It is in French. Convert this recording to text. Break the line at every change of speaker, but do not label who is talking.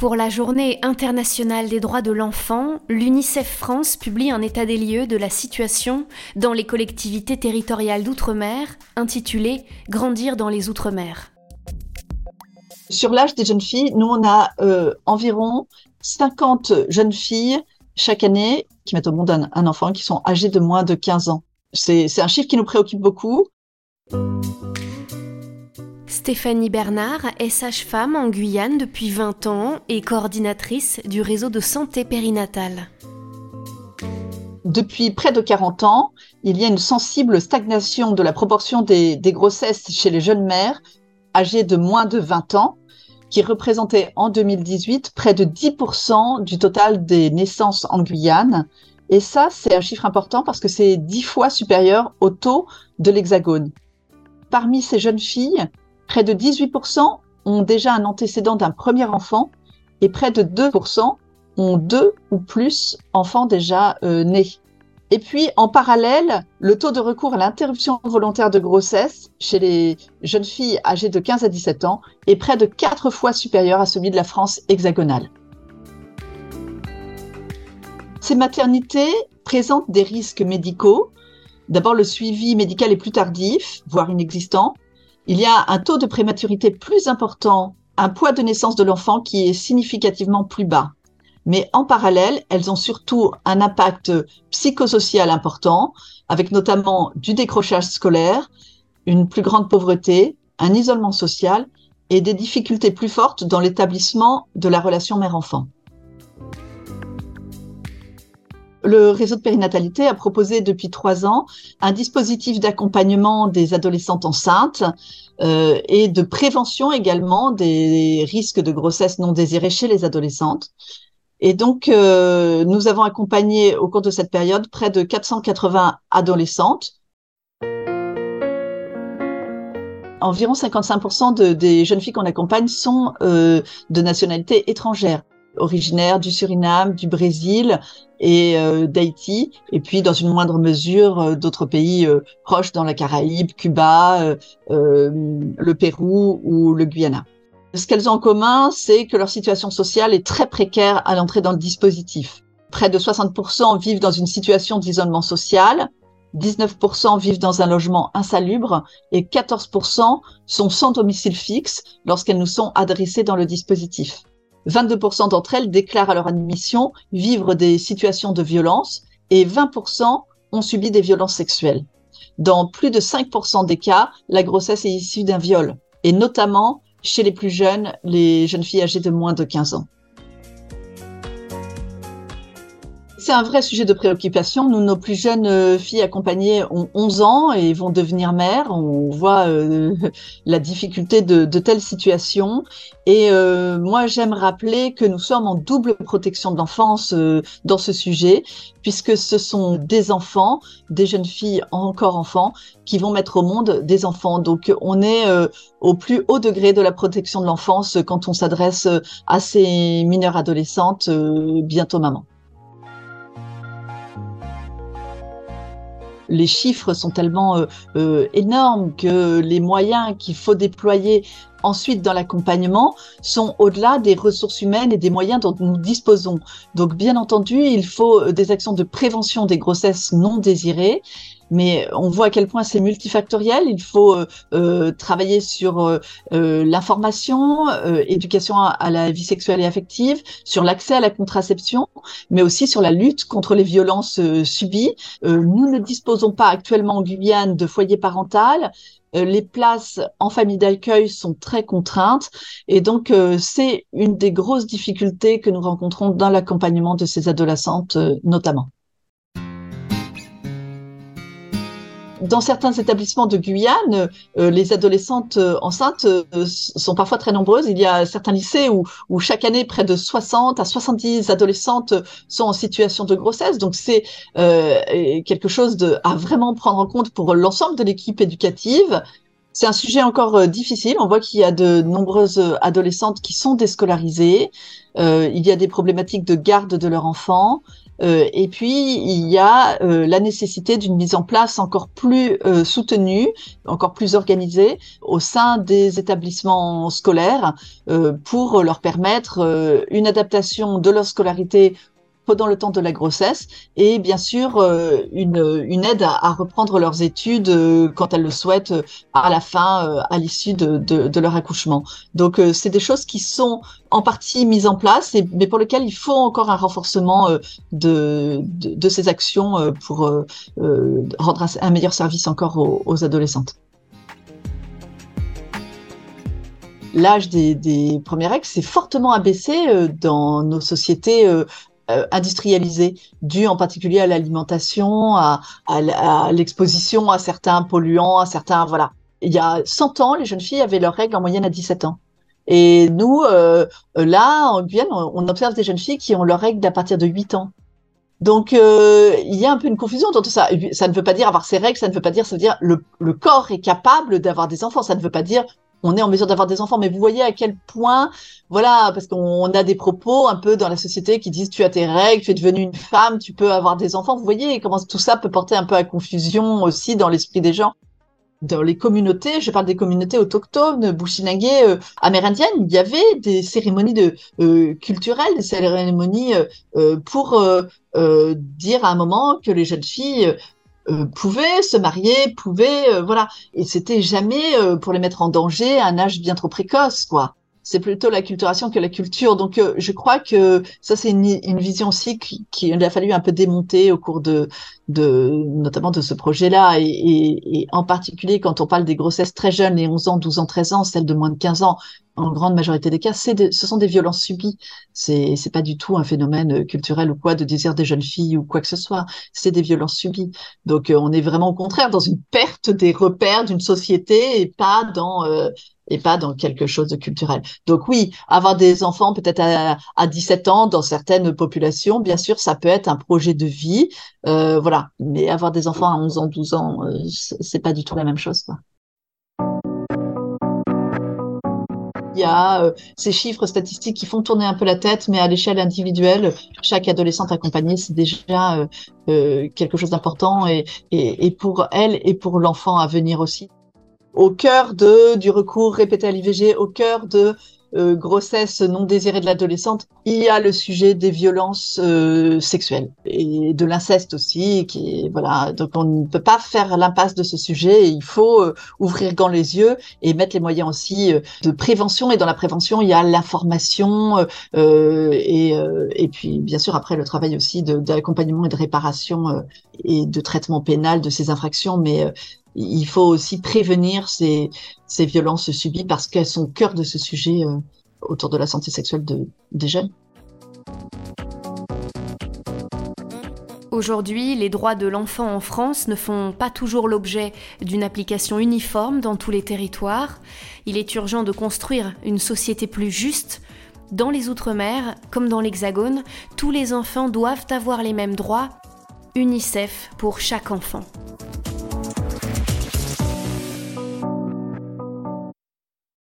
Pour la journée internationale des droits de l'enfant, l'UNICEF France publie un état des lieux de la situation dans les collectivités territoriales d'outre-mer, intitulé Grandir dans les outre-mer.
Sur l'âge des jeunes filles, nous, on a euh, environ 50 jeunes filles chaque année qui mettent au monde un, un enfant qui sont âgés de moins de 15 ans. C'est un chiffre qui nous préoccupe beaucoup.
Stéphanie Bernard est sage-femme en Guyane depuis 20 ans et coordinatrice du réseau de santé périnatale.
Depuis près de 40 ans, il y a une sensible stagnation de la proportion des, des grossesses chez les jeunes mères âgées de moins de 20 ans, qui représentait en 2018 près de 10% du total des naissances en Guyane. Et ça, c'est un chiffre important parce que c'est 10 fois supérieur au taux de l'Hexagone. Parmi ces jeunes filles, Près de 18% ont déjà un antécédent d'un premier enfant et près de 2% ont deux ou plus enfants déjà euh, nés. Et puis, en parallèle, le taux de recours à l'interruption volontaire de grossesse chez les jeunes filles âgées de 15 à 17 ans est près de quatre fois supérieur à celui de la France hexagonale. Ces maternités présentent des risques médicaux. D'abord, le suivi médical est plus tardif, voire inexistant il y a un taux de prématurité plus important, un poids de naissance de l'enfant qui est significativement plus bas. Mais en parallèle, elles ont surtout un impact psychosocial important, avec notamment du décrochage scolaire, une plus grande pauvreté, un isolement social et des difficultés plus fortes dans l'établissement de la relation mère-enfant. Le réseau de périnatalité a proposé depuis trois ans un dispositif d'accompagnement des adolescentes enceintes euh, et de prévention également des risques de grossesse non désirée chez les adolescentes. Et donc, euh, nous avons accompagné au cours de cette période près de 480 adolescentes. Environ 55% de, des jeunes filles qu'on accompagne sont euh, de nationalité étrangère originaires du Suriname, du Brésil et euh, d'Haïti, et puis dans une moindre mesure euh, d'autres pays euh, proches dans la Caraïbe, Cuba, le Pérou ou le Guyana. Ce qu'elles ont en commun, c'est que leur situation sociale est très précaire à l'entrée dans le dispositif. Près de 60% vivent dans une situation d'isolement social, 19% vivent dans un logement insalubre et 14% sont sans domicile fixe lorsqu'elles nous sont adressées dans le dispositif. 22% d'entre elles déclarent à leur admission vivre des situations de violence et 20% ont subi des violences sexuelles. Dans plus de 5% des cas, la grossesse est issue d'un viol, et notamment chez les plus jeunes, les jeunes filles âgées de moins de 15 ans. C'est un vrai sujet de préoccupation. Nous, nos plus jeunes euh, filles accompagnées ont 11 ans et vont devenir mères. On voit euh, la difficulté de, telles situations. Et euh, moi, j'aime rappeler que nous sommes en double protection de l'enfance dans ce sujet, puisque ce sont des enfants, des jeunes filles encore enfants, qui vont mettre au monde des enfants. Donc, on est au plus haut degré de la protection de l'enfance quand on s'adresse à ces mineurs adolescentes, bientôt maman. Les chiffres sont tellement euh, euh, énormes que les moyens qu'il faut déployer ensuite dans l'accompagnement sont au-delà des ressources humaines et des moyens dont nous disposons. Donc bien entendu, il faut euh, des actions de prévention des grossesses non désirées mais on voit à quel point c'est multifactoriel. Il faut euh, euh travailler sur euh, euh l'information, euh, éducation à, la vie sexuelle et affective, sur l'accès à la contraception, mais aussi sur la lutte contre les violences subies. nous ne disposons pas actuellement en Guyane de foyer parental les places en famille d'accueil sont très contraintes et donc c'est une des grosses difficultés que nous rencontrons dans l'accompagnement de ces adolescentes notamment. Dans certains établissements de Guyane, euh, les adolescentes euh, enceintes euh, sont parfois très nombreuses. Il y a certains lycées où, chaque année, près de 60 à 70 adolescentes sont en situation de grossesse. Donc, c'est quelque chose à vraiment prendre en compte pour l'ensemble de l'équipe éducative. C'est un sujet encore difficile. On voit qu'il y a de nombreuses adolescentes qui sont déscolarisées. il y a des problématiques de garde de leur enfant. Euh, et puis, il y a euh, la nécessité d'une mise en place encore plus euh, soutenue, encore plus organisée au sein des établissements scolaires pour leur permettre une adaptation de leur scolarité pendant le temps de la grossesse et bien sûr euh, une, aide à, reprendre leurs études euh, quand elles le souhaitent euh, à la fin, à l'issue de, leur accouchement. Donc c'est des choses qui sont en partie mises en place, mais pour lesquelles il faut encore un renforcement de, de, ces actions pour rendre un meilleur service encore aux, adolescentes. l'âge des, des, premières règles s'est fortement abaissé dans nos sociétés euh, industrialisée, due en particulier à l'alimentation, à, l'exposition à certains polluants, à certains voilà. Il y a 100 ans, les jeunes filles avaient leurs règles en moyenne à 17 ans. Et nous, euh, là, en Guyane, on, observe des jeunes filles qui ont leurs règles à partir de 8 ans. Donc, euh, il y a un peu une confusion dans tout ça. Ça ne veut pas dire avoir ces règles, ça ne veut pas dire, ça veut dire le corps est capable d'avoir des enfants. Ça ne veut pas dire on est en mesure d'avoir des enfants. Mais vous voyez à quel point, voilà, parce qu'on a des propos un peu dans la société qui disent tu as tes règles, tu es devenue une femme, tu peux avoir des enfants. Vous voyez comment tout ça peut porter un peu à confusion aussi dans l'esprit des gens. Dans les communautés, je parle des communautés autochtones, bushinagé, euh, amérindiennes, il y avait des cérémonies de euh, culturelles, des cérémonies euh, pour dire à un moment que les jeunes filles euh, pouvaient se marier, pouvaient, euh, voilà. Et c'était jamais euh, pour les mettre en danger à un âge bien trop précoce, quoi. C'est plutôt la culturation que la culture. Donc, je crois que ça, c'est une, vision aussi qu'il a fallu un peu démonter au cours de, notamment de ce projet-là. Et, en particulier, quand on parle des grossesses très jeunes, les 11 ans, 12 ans, 13 ans, celles de moins de 15 ans, en grande majorité des cas, ce sont des violences subies. C'est c'est pas du tout un phénomène euh, culturel ou quoi de désir des jeunes filles ou quoi que ce soit. C'est des violences subies. Donc euh, on est vraiment au contraire dans une perte des repères d'une société et pas dans euh, et pas dans quelque chose de culturel. Donc oui, avoir des enfants peut-être à, à 17 ans dans certaines populations, bien sûr, ça peut être un projet de vie, euh, voilà. Mais avoir des enfants à 11 ans, 12 ans, c'est pas du tout la même chose. Quoi. Il y a euh, ces chiffres statistiques qui font tourner un peu la tête, mais à l'échelle individuelle, chaque adolescente accompagnée, c'est déjà euh, euh, quelque chose d'important et, et, et, pour elle et pour l'enfant à venir aussi. Au cœur de du recours répété à l'IVG, au cœur de euh, grossesse non désirée de l'adolescente, il y a le sujet des violences euh, sexuelles et de l'inceste aussi. Qui voilà, donc on ne peut pas faire l'impasse de ce sujet. il faut euh, ouvrir grand les yeux et mettre les moyens aussi de prévention. Et dans la prévention, il y a l'information et, et puis bien sûr après le travail aussi d'accompagnement et de réparation et de traitement pénal de ces infractions. Mais il faut aussi prévenir ces, ces violences subies parce qu'elles sont au cœur de ce sujet euh, autour de la santé sexuelle de, des jeunes.
Aujourd'hui, les droits de l'enfant en France ne font pas toujours l'objet d'une application uniforme dans tous les territoires. Il est urgent de construire une société plus juste. Dans les Outre-mer, comme dans l'Hexagone, tous les enfants doivent avoir les mêmes droits. UNICEF pour chaque enfant.